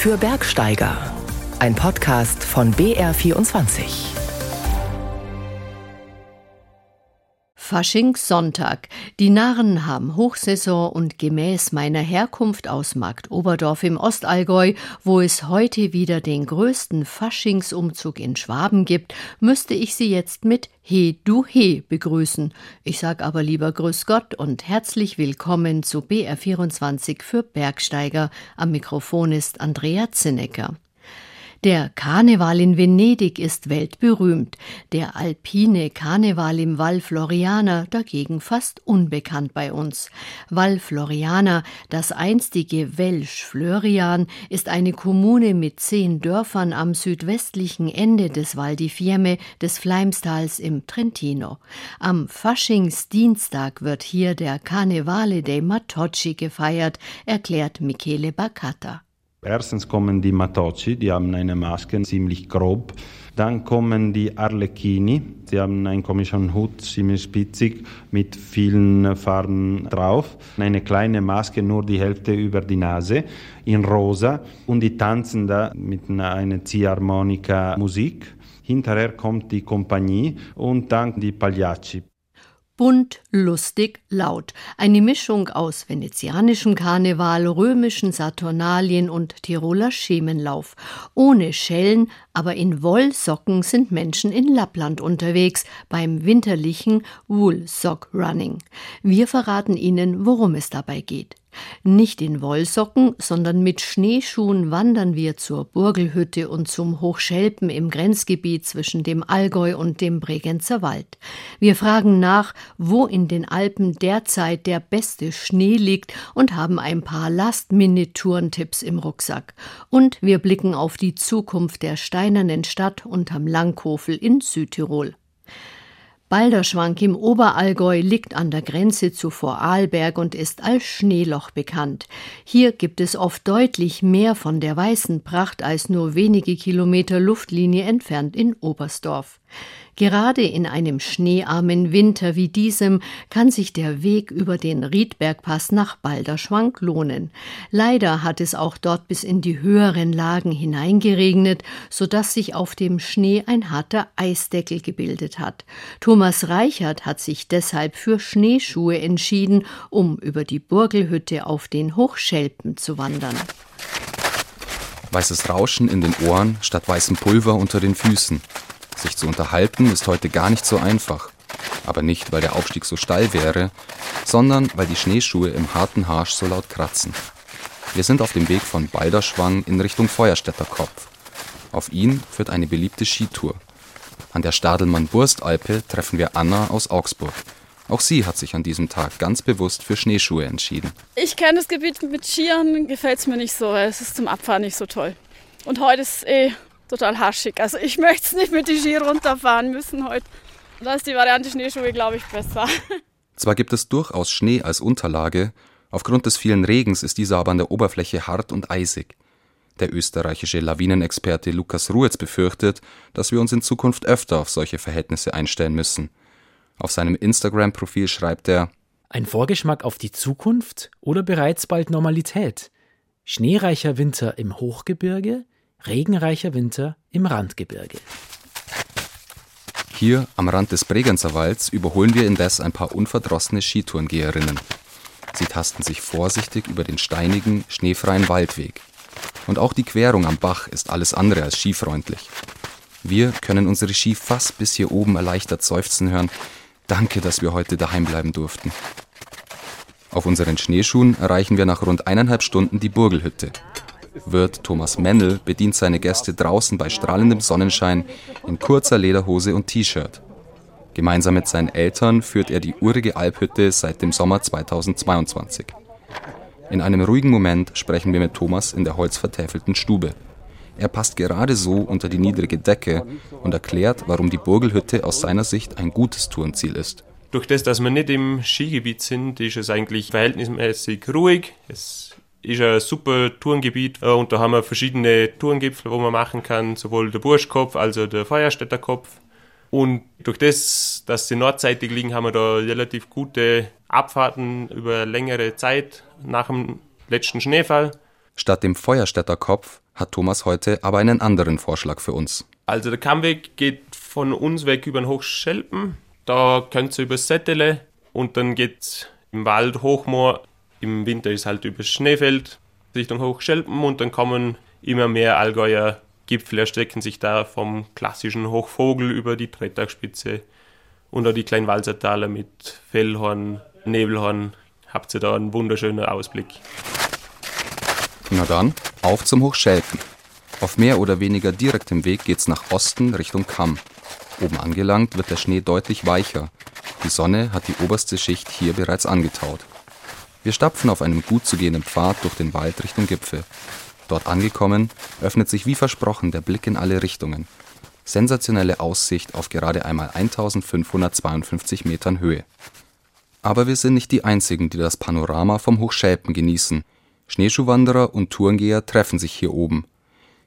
für Bergsteiger. Ein Podcast von BR24. Faschingssonntag. Die Narren haben Hochsaison und gemäß meiner Herkunft aus Markt Oberdorf im Ostallgäu, wo es heute wieder den größten Faschingsumzug in Schwaben gibt, müsste ich sie jetzt mit He du He begrüßen. Ich sag aber lieber Grüß Gott und herzlich willkommen zu BR24 für Bergsteiger. Am Mikrofon ist Andrea Zinnecker. Der Karneval in Venedig ist weltberühmt, der alpine Karneval im Val Floriana dagegen fast unbekannt bei uns. Val Floriana, das einstige Welsch Florian, ist eine Kommune mit zehn Dörfern am südwestlichen Ende des Val di Fiemme des Fleimstals im Trentino. Am Faschingsdienstag wird hier der Carnevale dei Matocci gefeiert, erklärt Michele Baccatta. Erstens kommen die Matocci, die haben eine Maske, ziemlich grob. Dann kommen die Arlecchini, sie haben einen komischen Hut, ziemlich spitzig, mit vielen Farben drauf. Eine kleine Maske, nur die Hälfte über die Nase, in rosa. Und die tanzen da mit einer Ziehharmonika Musik. Hinterher kommt die Kompanie und dann die Pagliacci bunt, lustig, laut. Eine Mischung aus venezianischem Karneval, römischen Saturnalien und Tiroler Schemenlauf. Ohne Schellen, aber in Wollsocken sind Menschen in Lappland unterwegs beim winterlichen Wool Sock Running. Wir verraten Ihnen, worum es dabei geht. Nicht in Wollsocken, sondern mit Schneeschuhen wandern wir zur Burgelhütte und zum Hochschelpen im Grenzgebiet zwischen dem Allgäu und dem Bregenzer Wald. Wir fragen nach, wo in den Alpen derzeit der beste Schnee liegt und haben ein paar Last-Minute-Tourentipps im Rucksack. Und wir blicken auf die Zukunft der steinernen Stadt unterm Langhofel in Südtirol. Balderschwank im Oberallgäu liegt an der Grenze zu Vorarlberg und ist als Schneeloch bekannt. Hier gibt es oft deutlich mehr von der weißen Pracht als nur wenige Kilometer Luftlinie entfernt in Oberstdorf. Gerade in einem schneearmen Winter wie diesem kann sich der Weg über den Riedbergpass nach Balderschwank lohnen. Leider hat es auch dort bis in die höheren Lagen hineingeregnet, so dass sich auf dem Schnee ein harter Eisdeckel gebildet hat. Thomas Reichert hat sich deshalb für Schneeschuhe entschieden, um über die Burgelhütte auf den Hochschelpen zu wandern. Weißes Rauschen in den Ohren statt weißem Pulver unter den Füßen. Sich zu unterhalten ist heute gar nicht so einfach. Aber nicht, weil der Aufstieg so steil wäre, sondern weil die Schneeschuhe im harten Harsch so laut kratzen. Wir sind auf dem Weg von Balderschwang in Richtung Feuerstädter Kopf. Auf ihn führt eine beliebte Skitour. An der Stadelmann-Burstalpe treffen wir Anna aus Augsburg. Auch sie hat sich an diesem Tag ganz bewusst für Schneeschuhe entschieden. Ich kenne das Gebiet mit Skiern, gefällt es mir nicht so. Es ist zum Abfahren nicht so toll. Und heute ist eh total haschig. Also ich möchte es nicht mit die Ski runterfahren müssen heute. Da ist die Variante Schneeschuhe, glaube ich, besser. Zwar gibt es durchaus Schnee als Unterlage, aufgrund des vielen Regens ist dieser aber an der Oberfläche hart und eisig. Der österreichische Lawinenexperte Lukas Ruetz befürchtet, dass wir uns in Zukunft öfter auf solche Verhältnisse einstellen müssen. Auf seinem Instagram-Profil schreibt er Ein Vorgeschmack auf die Zukunft oder bereits bald Normalität? Schneereicher Winter im Hochgebirge, regenreicher Winter im Randgebirge. Hier am Rand des Bregenzer Walds überholen wir indes ein paar unverdrossene Skitourengeherinnen. Sie tasten sich vorsichtig über den steinigen, schneefreien Waldweg. Und auch die Querung am Bach ist alles andere als skifreundlich. Wir können unsere Ski fast bis hier oben erleichtert seufzen hören. Danke, dass wir heute daheim bleiben durften. Auf unseren Schneeschuhen erreichen wir nach rund eineinhalb Stunden die Burgelhütte, Wirt Thomas Mennel bedient seine Gäste draußen bei strahlendem Sonnenschein in kurzer Lederhose und T-Shirt. Gemeinsam mit seinen Eltern führt er die urige Alphütte seit dem Sommer 2022. In einem ruhigen Moment sprechen wir mit Thomas in der holzvertäfelten Stube. Er passt gerade so unter die niedrige Decke und erklärt, warum die Burgelhütte aus seiner Sicht ein gutes Tourenziel ist. Durch das, dass wir nicht im Skigebiet sind, ist es eigentlich verhältnismäßig ruhig. Es ist ein super Tourengebiet äh, und da haben wir verschiedene Tourengipfel, wo man machen kann, sowohl der Burschkopf als auch der Feuerstädter Kopf. Und durch das, dass sie nordseitig liegen, haben wir da relativ gute Abfahrten über längere Zeit nach dem letzten Schneefall. Statt dem Feuerstädter Kopf hat Thomas heute aber einen anderen Vorschlag für uns. Also der Kammweg geht von uns weg über den Hochschelpen. Da könnt ihr über Settele und dann geht's im Wald Hochmoor. Im Winter ist halt über Schneefeld Richtung Hochschelpen und dann kommen immer mehr Allgäuer Gipfel erstrecken sich da vom klassischen Hochvogel über die Trettagspitze und auch die kleinen Walsertaler mit Fellhorn, Nebelhorn. Habt ihr da einen wunderschönen Ausblick. Na dann, auf zum Hochschelpen. Auf mehr oder weniger direktem Weg geht's nach Osten Richtung Kamm. Oben angelangt wird der Schnee deutlich weicher. Die Sonne hat die oberste Schicht hier bereits angetaut. Wir stapfen auf einem gut zu gehenden Pfad durch den Wald Richtung Gipfel. Dort angekommen, öffnet sich wie versprochen der Blick in alle Richtungen. Sensationelle Aussicht auf gerade einmal 1552 Metern Höhe. Aber wir sind nicht die einzigen, die das Panorama vom Hochschelpen genießen. Schneeschuhwanderer und Tourengeher treffen sich hier oben.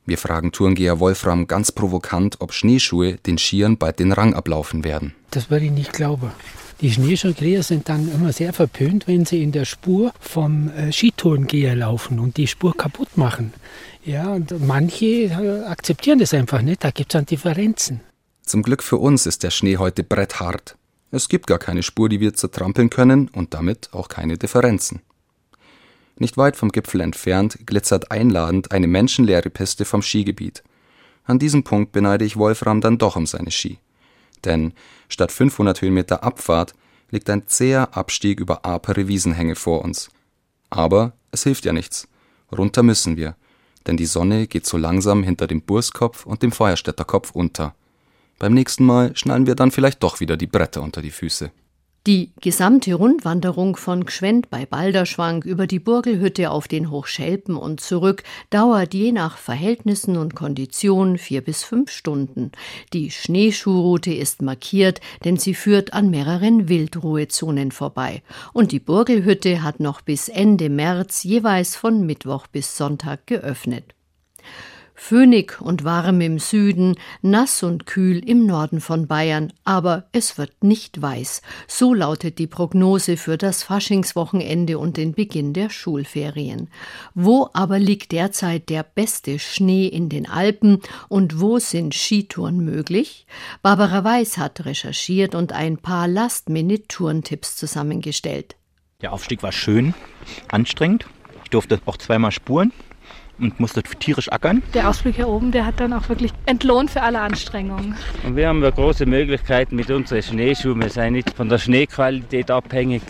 Wir fragen Tourengeher Wolfram ganz provokant, ob Schneeschuhe den Skiern bald den Rang ablaufen werden. Das würde ich nicht glauben. Die Schneeschuhgeher sind dann immer sehr verpönt, wenn sie in der Spur vom äh, Skitourengeher laufen und die Spur kaputt machen. Ja, und manche äh, akzeptieren das einfach nicht, da gibt es dann Differenzen. Zum Glück für uns ist der Schnee heute bretthart. Es gibt gar keine Spur, die wir zertrampeln können und damit auch keine Differenzen. Nicht weit vom Gipfel entfernt glitzert einladend eine menschenleere Piste vom Skigebiet. An diesem Punkt beneide ich Wolfram dann doch um seine Ski. Denn statt 500 Höhenmeter Abfahrt liegt ein zäher Abstieg über apere Wiesenhänge vor uns. Aber es hilft ja nichts. Runter müssen wir, denn die Sonne geht so langsam hinter dem Burskopf und dem Feuerstädter Kopf unter. Beim nächsten Mal schnallen wir dann vielleicht doch wieder die Bretter unter die Füße. Die gesamte Rundwanderung von Gschwend bei Balderschwank über die Burgelhütte auf den Hochschelpen und zurück dauert je nach Verhältnissen und Kondition vier bis fünf Stunden. Die Schneeschuhroute ist markiert, denn sie führt an mehreren Wildruhezonen vorbei. Und die Burgelhütte hat noch bis Ende März jeweils von Mittwoch bis Sonntag geöffnet. Föhnig und warm im Süden, nass und kühl im Norden von Bayern, aber es wird nicht weiß. So lautet die Prognose für das Faschingswochenende und den Beginn der Schulferien. Wo aber liegt derzeit der beste Schnee in den Alpen und wo sind Skitouren möglich? Barbara Weiß hat recherchiert und ein paar Last-Minute-Tourentipps zusammengestellt. Der Aufstieg war schön, anstrengend. Ich durfte auch zweimal spuren und musste tierisch ackern. Der Ausblick hier oben, der hat dann auch wirklich entlohnt für alle Anstrengungen. Und wir haben ja große Möglichkeiten mit unseren Schneeschuhen. Wir sind nicht von der Schneequalität abhängig.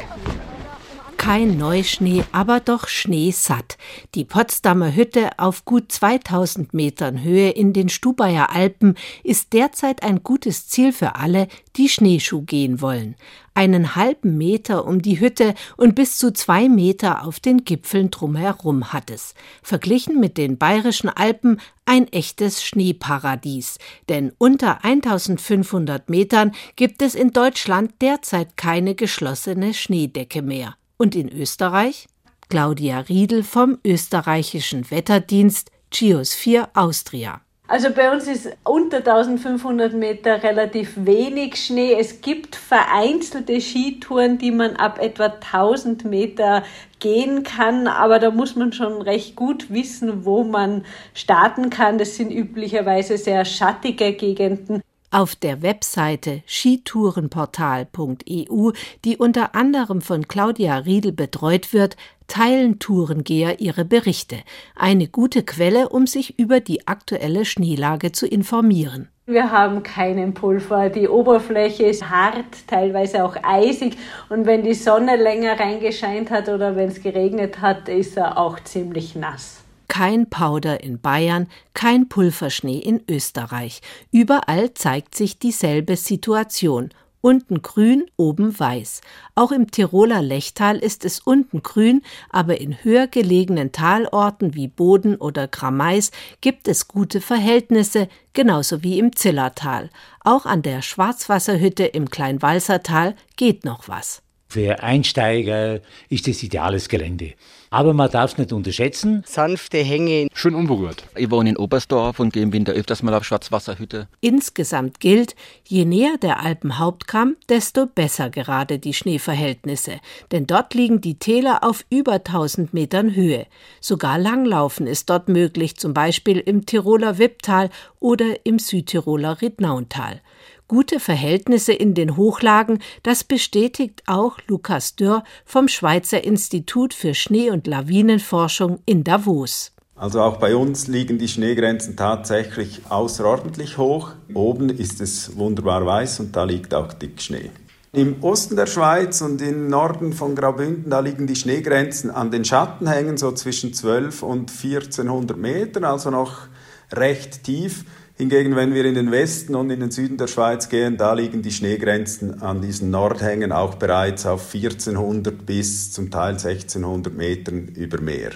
Kein Neuschnee, aber doch schneesatt. Die Potsdamer Hütte auf gut 2000 Metern Höhe in den Stubaier Alpen ist derzeit ein gutes Ziel für alle, die Schneeschuh gehen wollen. Einen halben Meter um die Hütte und bis zu zwei Meter auf den Gipfeln drumherum hat es. Verglichen mit den bayerischen Alpen ein echtes Schneeparadies. Denn unter 1500 Metern gibt es in Deutschland derzeit keine geschlossene Schneedecke mehr. Und in Österreich? Claudia Riedel vom österreichischen Wetterdienst Geosphere Austria. Also bei uns ist unter 1500 Meter relativ wenig Schnee. Es gibt vereinzelte Skitouren, die man ab etwa 1000 Meter gehen kann, aber da muss man schon recht gut wissen, wo man starten kann. Das sind üblicherweise sehr schattige Gegenden. Auf der Webseite skitourenportal.eu, die unter anderem von Claudia Riedel betreut wird, teilen Tourengeher ihre Berichte. Eine gute Quelle, um sich über die aktuelle Schneelage zu informieren. Wir haben keinen Pulver. Die Oberfläche ist hart, teilweise auch eisig. Und wenn die Sonne länger reingescheint hat oder wenn es geregnet hat, ist er auch ziemlich nass kein Powder in Bayern, kein Pulverschnee in Österreich. Überall zeigt sich dieselbe Situation. Unten grün, oben weiß. Auch im Tiroler Lechtal ist es unten grün, aber in höher gelegenen Talorten wie Boden oder Grameis gibt es gute Verhältnisse, genauso wie im Zillertal. Auch an der Schwarzwasserhütte im Kleinwalsertal geht noch was. Für Einsteiger ist das ideales Gelände. Aber man darf es nicht unterschätzen. Sanfte Hänge. Schön unberührt. Ich wohne in Oberstdorf und gehe im Winter öfters mal auf Schwarzwasserhütte. Insgesamt gilt, je näher der Alpenhauptkamm, desto besser gerade die Schneeverhältnisse. Denn dort liegen die Täler auf über 1000 Metern Höhe. Sogar Langlaufen ist dort möglich, zum Beispiel im Tiroler Wipptal oder im Südtiroler Riednauntal gute Verhältnisse in den Hochlagen, das bestätigt auch Lukas Dörr vom Schweizer Institut für Schnee- und Lawinenforschung in Davos. Also auch bei uns liegen die Schneegrenzen tatsächlich außerordentlich hoch. Oben ist es wunderbar weiß und da liegt auch dick Schnee. Im Osten der Schweiz und im Norden von Graubünden, da liegen die Schneegrenzen an den Schattenhängen so zwischen 12 und 1400 Metern, also noch recht tief. Hingegen, wenn wir in den Westen und in den Süden der Schweiz gehen, da liegen die Schneegrenzen an diesen Nordhängen auch bereits auf 1400 bis zum Teil 1600 Metern über Meer.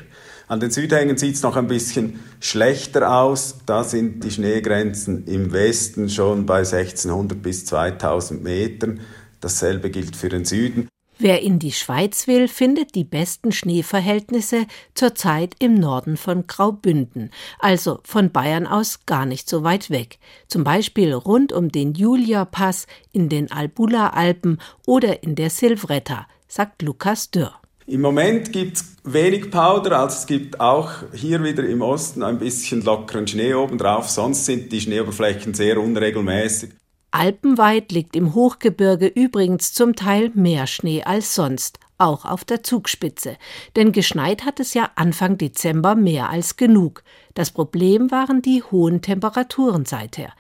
An den Südhängen sieht es noch ein bisschen schlechter aus. Da sind die Schneegrenzen im Westen schon bei 1600 bis 2000 Metern. Dasselbe gilt für den Süden. Wer in die Schweiz will, findet die besten Schneeverhältnisse zurzeit im Norden von Graubünden, also von Bayern aus gar nicht so weit weg. Zum Beispiel rund um den Julia-Pass, in den Albula-Alpen oder in der Silvretta, sagt Lukas Dürr. Im Moment gibt es wenig Powder, also es gibt auch hier wieder im Osten ein bisschen lockeren Schnee obendrauf, sonst sind die Schneeoberflächen sehr unregelmäßig. Alpenweit liegt im Hochgebirge übrigens zum Teil mehr Schnee als sonst, auch auf der Zugspitze. Denn geschneit hat es ja Anfang Dezember mehr als genug. Das Problem waren die hohen Temperaturen seither.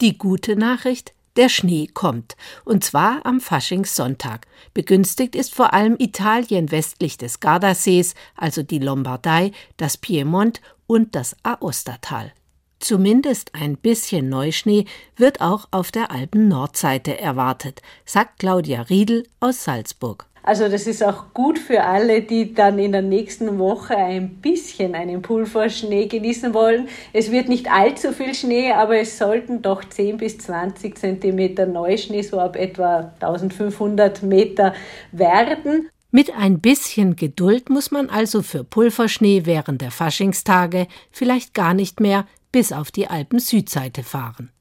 Die gute Nachricht, der Schnee kommt, und zwar am Faschingssonntag. Begünstigt ist vor allem Italien westlich des Gardasees, also die Lombardei, das Piemont und das Aostatal. Zumindest ein bisschen Neuschnee wird auch auf der Alpen-Nordseite erwartet, sagt Claudia Riedel aus Salzburg. Also das ist auch gut für alle, die dann in der nächsten Woche ein bisschen einen Pulverschnee genießen wollen. Es wird nicht allzu viel Schnee, aber es sollten doch 10 bis 20 Zentimeter Neuschnee, so ab etwa 1500 Meter werden. Mit ein bisschen Geduld muss man also für Pulverschnee während der Faschingstage vielleicht gar nicht mehr bis auf die Alpen-Südseite fahren.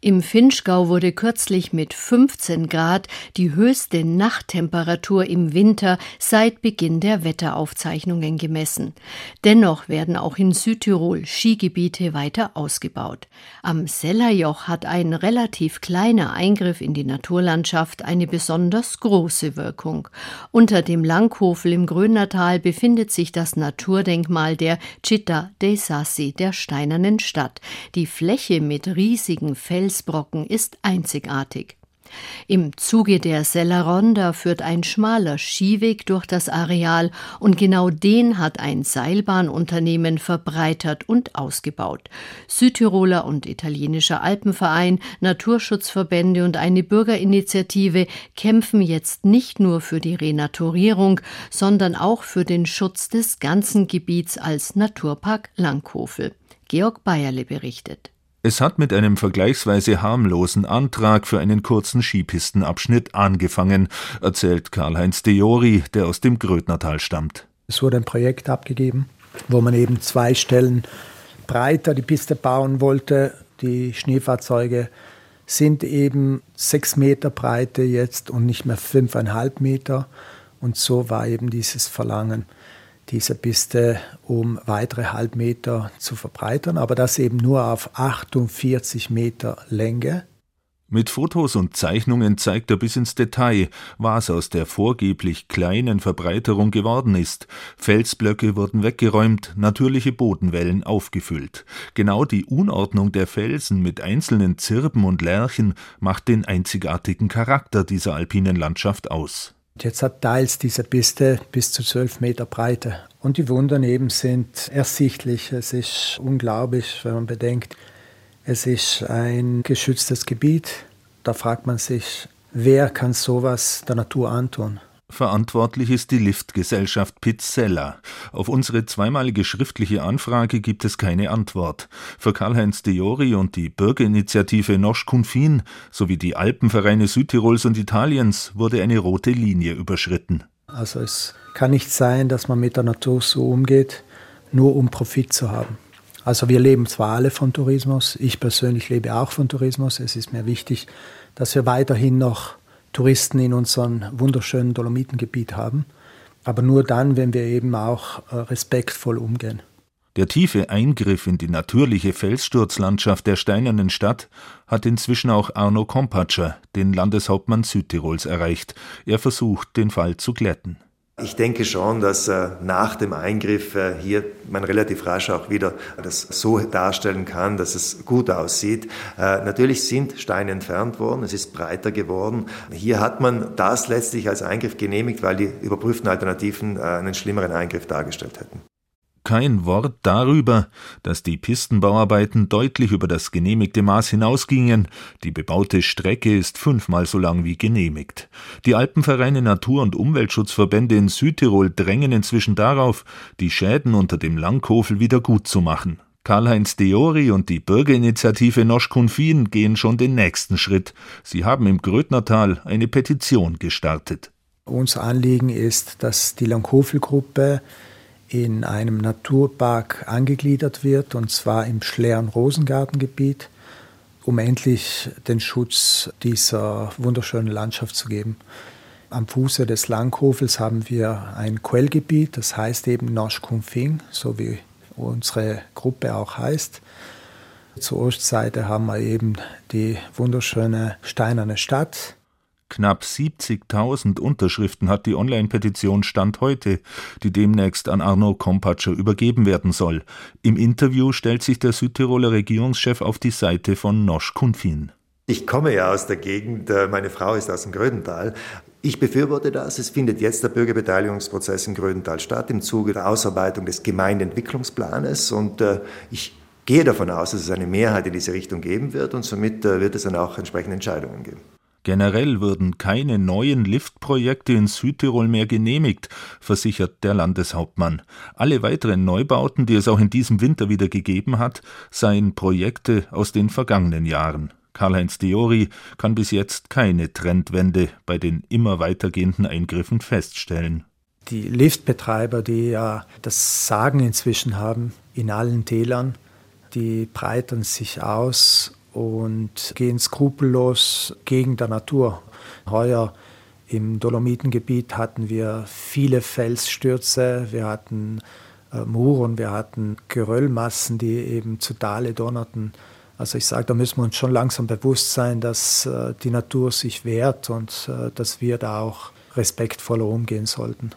Im Finchgau wurde kürzlich mit 15 Grad die höchste Nachttemperatur im Winter seit Beginn der Wetteraufzeichnungen gemessen. Dennoch werden auch in Südtirol Skigebiete weiter ausgebaut. Am Sellerjoch hat ein relativ kleiner Eingriff in die Naturlandschaft eine besonders große Wirkung. Unter dem Langhofel im Grönertal befindet sich das Naturdenkmal der Città dei Sassi, der steinernen Stadt. Die Fläche mit riesigen Felsen Felsbrocken ist einzigartig. Im Zuge der Selleronda führt ein schmaler Skiweg durch das Areal und genau den hat ein Seilbahnunternehmen verbreitert und ausgebaut. Südtiroler und italienischer Alpenverein, Naturschutzverbände und eine Bürgerinitiative kämpfen jetzt nicht nur für die Renaturierung, sondern auch für den Schutz des ganzen Gebiets als Naturpark Langhofel. Georg Bayerle berichtet. Es hat mit einem vergleichsweise harmlosen Antrag für einen kurzen Skipistenabschnitt angefangen, erzählt Karl-Heinz Deori, der aus dem Grödnertal stammt. Es wurde ein Projekt abgegeben, wo man eben zwei Stellen breiter die Piste bauen wollte. Die Schneefahrzeuge sind eben sechs Meter Breite jetzt und nicht mehr fünfeinhalb Meter. Und so war eben dieses Verlangen diese Piste um weitere Halbmeter zu verbreitern, aber das eben nur auf 48 Meter Länge. Mit Fotos und Zeichnungen zeigt er bis ins Detail, was aus der vorgeblich kleinen Verbreiterung geworden ist. Felsblöcke wurden weggeräumt, natürliche Bodenwellen aufgefüllt. Genau die Unordnung der Felsen mit einzelnen Zirben und Lärchen macht den einzigartigen Charakter dieser alpinen Landschaft aus. Jetzt hat teils diese Piste bis zu zwölf Meter Breite. Und die Wunder eben sind ersichtlich. Es ist unglaublich, wenn man bedenkt, es ist ein geschütztes Gebiet. Da fragt man sich, wer kann sowas der Natur antun? Verantwortlich ist die Liftgesellschaft Pizzella. Auf unsere zweimalige schriftliche Anfrage gibt es keine Antwort. Für Karl-Heinz Deori und die Bürgerinitiative Nosch Kunfin sowie die Alpenvereine Südtirols und Italiens wurde eine rote Linie überschritten. Also es kann nicht sein, dass man mit der Natur so umgeht, nur um Profit zu haben. Also wir leben zwar alle von Tourismus, ich persönlich lebe auch von Tourismus. Es ist mir wichtig, dass wir weiterhin noch Touristen in unserem wunderschönen Dolomitengebiet haben, aber nur dann, wenn wir eben auch äh, respektvoll umgehen. Der tiefe Eingriff in die natürliche Felssturzlandschaft der steinernen Stadt hat inzwischen auch Arno Kompatscher, den Landeshauptmann Südtirols, erreicht. Er versucht, den Fall zu glätten. Ich denke schon, dass äh, nach dem Eingriff äh, hier man relativ rasch auch wieder das so darstellen kann, dass es gut aussieht. Äh, natürlich sind Steine entfernt worden, es ist breiter geworden. Hier hat man das letztlich als Eingriff genehmigt, weil die überprüften Alternativen einen schlimmeren Eingriff dargestellt hätten kein Wort darüber, dass die Pistenbauarbeiten deutlich über das genehmigte Maß hinausgingen. Die bebaute Strecke ist fünfmal so lang wie genehmigt. Die Alpenvereine Natur- und Umweltschutzverbände in Südtirol drängen inzwischen darauf, die Schäden unter dem Langhofel wieder gut zu machen. Karl-Heinz Deori und die Bürgerinitiative Nosch Kunfin gehen schon den nächsten Schritt. Sie haben im Grödnertal eine Petition gestartet. Unser Anliegen ist, dass die Langhofel-Gruppe in einem Naturpark angegliedert wird, und zwar im Schleeren Rosengartengebiet, um endlich den Schutz dieser wunderschönen Landschaft zu geben. Am Fuße des Langhofels haben wir ein Quellgebiet, das heißt eben Nosh Kumfing, so wie unsere Gruppe auch heißt. Zur Ostseite haben wir eben die wunderschöne steinerne Stadt Knapp 70.000 Unterschriften hat die Online-Petition Stand heute, die demnächst an Arno Kompatscher übergeben werden soll. Im Interview stellt sich der Südtiroler Regierungschef auf die Seite von Nosch Kunfin. Ich komme ja aus der Gegend, äh, meine Frau ist aus dem Grödental. Ich befürworte das. Es findet jetzt der Bürgerbeteiligungsprozess in Grödental statt im Zuge der Ausarbeitung des Gemeindeentwicklungsplanes und äh, ich gehe davon aus, dass es eine Mehrheit in diese Richtung geben wird und somit äh, wird es dann auch entsprechende Entscheidungen geben. Generell würden keine neuen Liftprojekte in Südtirol mehr genehmigt, versichert der Landeshauptmann. Alle weiteren Neubauten, die es auch in diesem Winter wieder gegeben hat, seien Projekte aus den vergangenen Jahren. Karl-Heinz Diori kann bis jetzt keine Trendwende bei den immer weitergehenden Eingriffen feststellen. Die Liftbetreiber, die ja das Sagen inzwischen haben in allen Tälern, die breitern sich aus und gehen skrupellos gegen der Natur. Heuer im Dolomitengebiet hatten wir viele Felsstürze, wir hatten äh, Muren, wir hatten Geröllmassen, die eben zu Dale donnerten. Also ich sage, da müssen wir uns schon langsam bewusst sein, dass äh, die Natur sich wehrt und äh, dass wir da auch respektvoller umgehen sollten.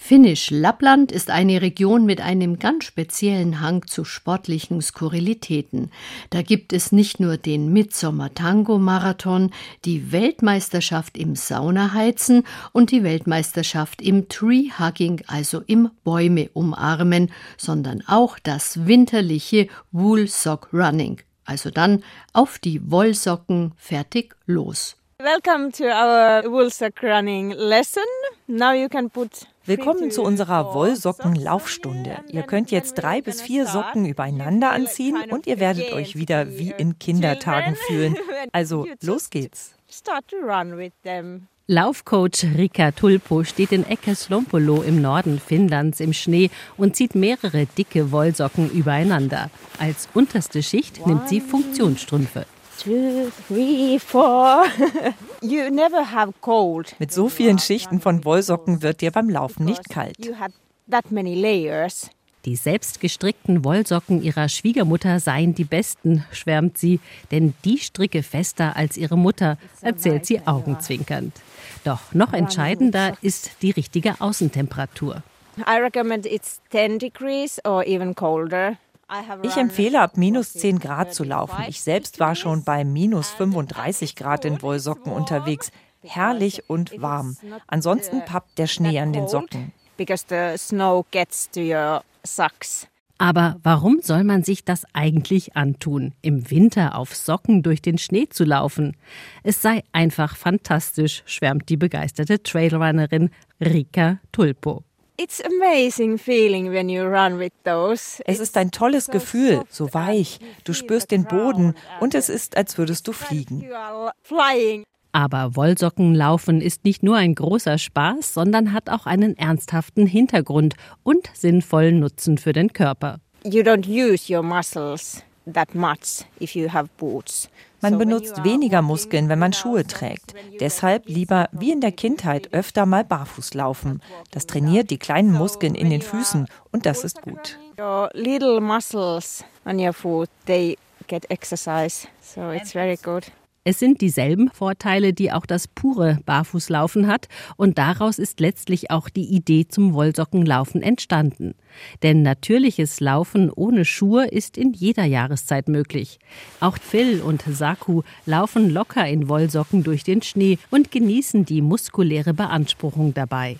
Finnisch Lappland ist eine Region mit einem ganz speziellen Hang zu sportlichen Skurrilitäten. Da gibt es nicht nur den Midsommer Tango Marathon, die Weltmeisterschaft im Saunaheizen und die Weltmeisterschaft im Tree Hugging, also im Bäume umarmen, sondern auch das winterliche Woolsock Running. Also dann auf die Wollsocken fertig los. Welcome to our Woolsock Running lesson. Now you can put Willkommen zu unserer Wollsocken-Laufstunde. Ihr könnt jetzt drei bis vier Socken übereinander anziehen und ihr werdet euch wieder wie in Kindertagen fühlen. Also los geht's. Laufcoach Rika Tulpo steht in Eckeslompolo im Norden Finnlands im Schnee und zieht mehrere dicke Wollsocken übereinander. Als unterste Schicht nimmt sie Funktionsstrümpfe two, three, four. you never have cold. Mit so vielen Schichten von Wollsocken wird dir beim Laufen nicht kalt. You have that many layers. Die selbst gestrickten Wollsocken ihrer Schwiegermutter seien die besten, schwärmt sie, denn die stricke fester als ihre Mutter, erzählt sie augenzwinkernd. Doch noch entscheidender ist die richtige Außentemperatur. I recommend it's 10 degrees or even colder. Ich empfehle, ab minus 10 Grad zu laufen. Ich selbst war schon bei minus 35 Grad in Wollsocken unterwegs. Herrlich und warm. Ansonsten pappt der Schnee an den Socken. Aber warum soll man sich das eigentlich antun, im Winter auf Socken durch den Schnee zu laufen? Es sei einfach fantastisch, schwärmt die begeisterte Trailrunnerin Rika Tulpo. Es ist ein tolles Gefühl, so weich. Du spürst den Boden und es ist, als würdest du fliegen. Aber Wollsockenlaufen ist nicht nur ein großer Spaß, sondern hat auch einen ernsthaften Hintergrund und sinnvollen Nutzen für den Körper. You don't use your muscles that much if you have boots. Man benutzt weniger Muskeln, wenn man Schuhe trägt. Deshalb lieber wie in der Kindheit öfter mal barfuß laufen. Das trainiert die kleinen Muskeln in den Füßen und das ist gut. Your little muscles on your foot, they get exercise, so it's very good. Es sind dieselben Vorteile, die auch das pure Barfußlaufen hat, und daraus ist letztlich auch die Idee zum Wollsockenlaufen entstanden. Denn natürliches Laufen ohne Schuhe ist in jeder Jahreszeit möglich. Auch Phil und Saku laufen locker in Wollsocken durch den Schnee und genießen die muskuläre Beanspruchung dabei.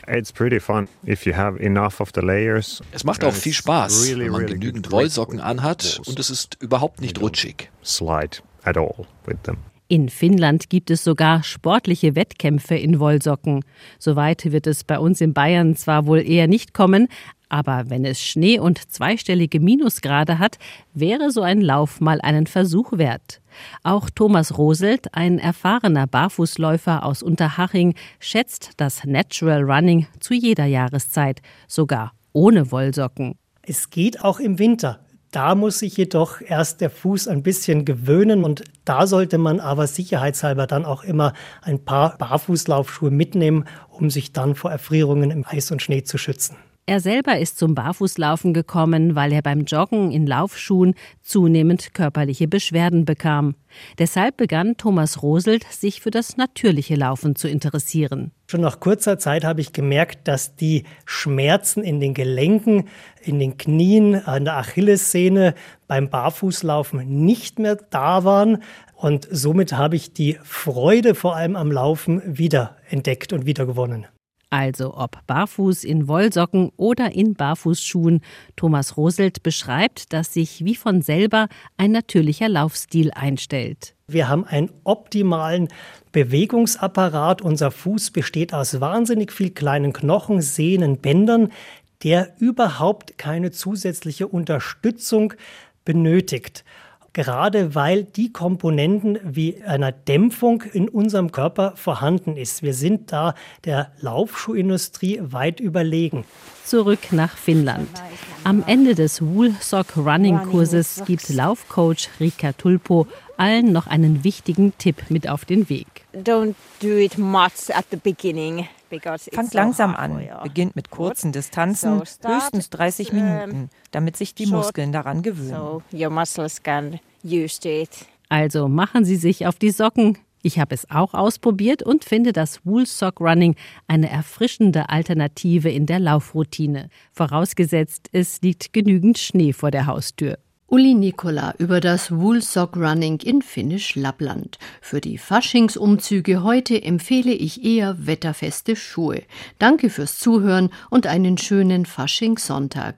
Es macht auch viel Spaß, wenn man genügend Wollsocken anhat und es ist überhaupt nicht rutschig. Slide at all with them. In Finnland gibt es sogar sportliche Wettkämpfe in Wollsocken. Soweit wird es bei uns in Bayern zwar wohl eher nicht kommen, aber wenn es Schnee und zweistellige Minusgrade hat, wäre so ein Lauf mal einen Versuch wert. Auch Thomas Roselt, ein erfahrener Barfußläufer aus Unterhaching, schätzt das Natural Running zu jeder Jahreszeit, sogar ohne Wollsocken. Es geht auch im Winter. Da muss sich jedoch erst der Fuß ein bisschen gewöhnen und da sollte man aber sicherheitshalber dann auch immer ein paar Barfußlaufschuhe mitnehmen, um sich dann vor Erfrierungen im Eis und Schnee zu schützen. Er selber ist zum Barfußlaufen gekommen, weil er beim Joggen in Laufschuhen zunehmend körperliche Beschwerden bekam. Deshalb begann Thomas Roselt, sich für das natürliche Laufen zu interessieren. Schon nach kurzer Zeit habe ich gemerkt, dass die Schmerzen in den Gelenken, in den Knien, an der Achillessehne beim Barfußlaufen nicht mehr da waren. Und somit habe ich die Freude vor allem am Laufen wieder entdeckt und wiedergewonnen. Also ob barfuß in Wollsocken oder in Barfußschuhen, Thomas Roselt beschreibt, dass sich wie von selber ein natürlicher Laufstil einstellt. Wir haben einen optimalen Bewegungsapparat. Unser Fuß besteht aus wahnsinnig viel kleinen Knochen, Sehnen, Bändern, der überhaupt keine zusätzliche Unterstützung benötigt gerade weil die Komponenten wie einer Dämpfung in unserem Körper vorhanden ist. Wir sind da der Laufschuhindustrie weit überlegen. Zurück nach Finnland. Am Ende des Woolsock Running Kurses gibt Laufcoach Rika Tulpo allen noch einen wichtigen Tipp mit auf den Weg. Don't do it much at the beginning. Fangt langsam an, beginnt mit kurzen Distanzen, höchstens 30 Minuten, damit sich die Muskeln daran gewöhnen. Also machen Sie sich auf die Socken. Ich habe es auch ausprobiert und finde das Woolsock Running eine erfrischende Alternative in der Laufroutine. Vorausgesetzt, es liegt genügend Schnee vor der Haustür. Uli Nikola über das Woolsock Running in Finnisch Lappland. Für die Faschingsumzüge heute empfehle ich eher wetterfeste Schuhe. Danke fürs Zuhören und einen schönen Faschingssonntag.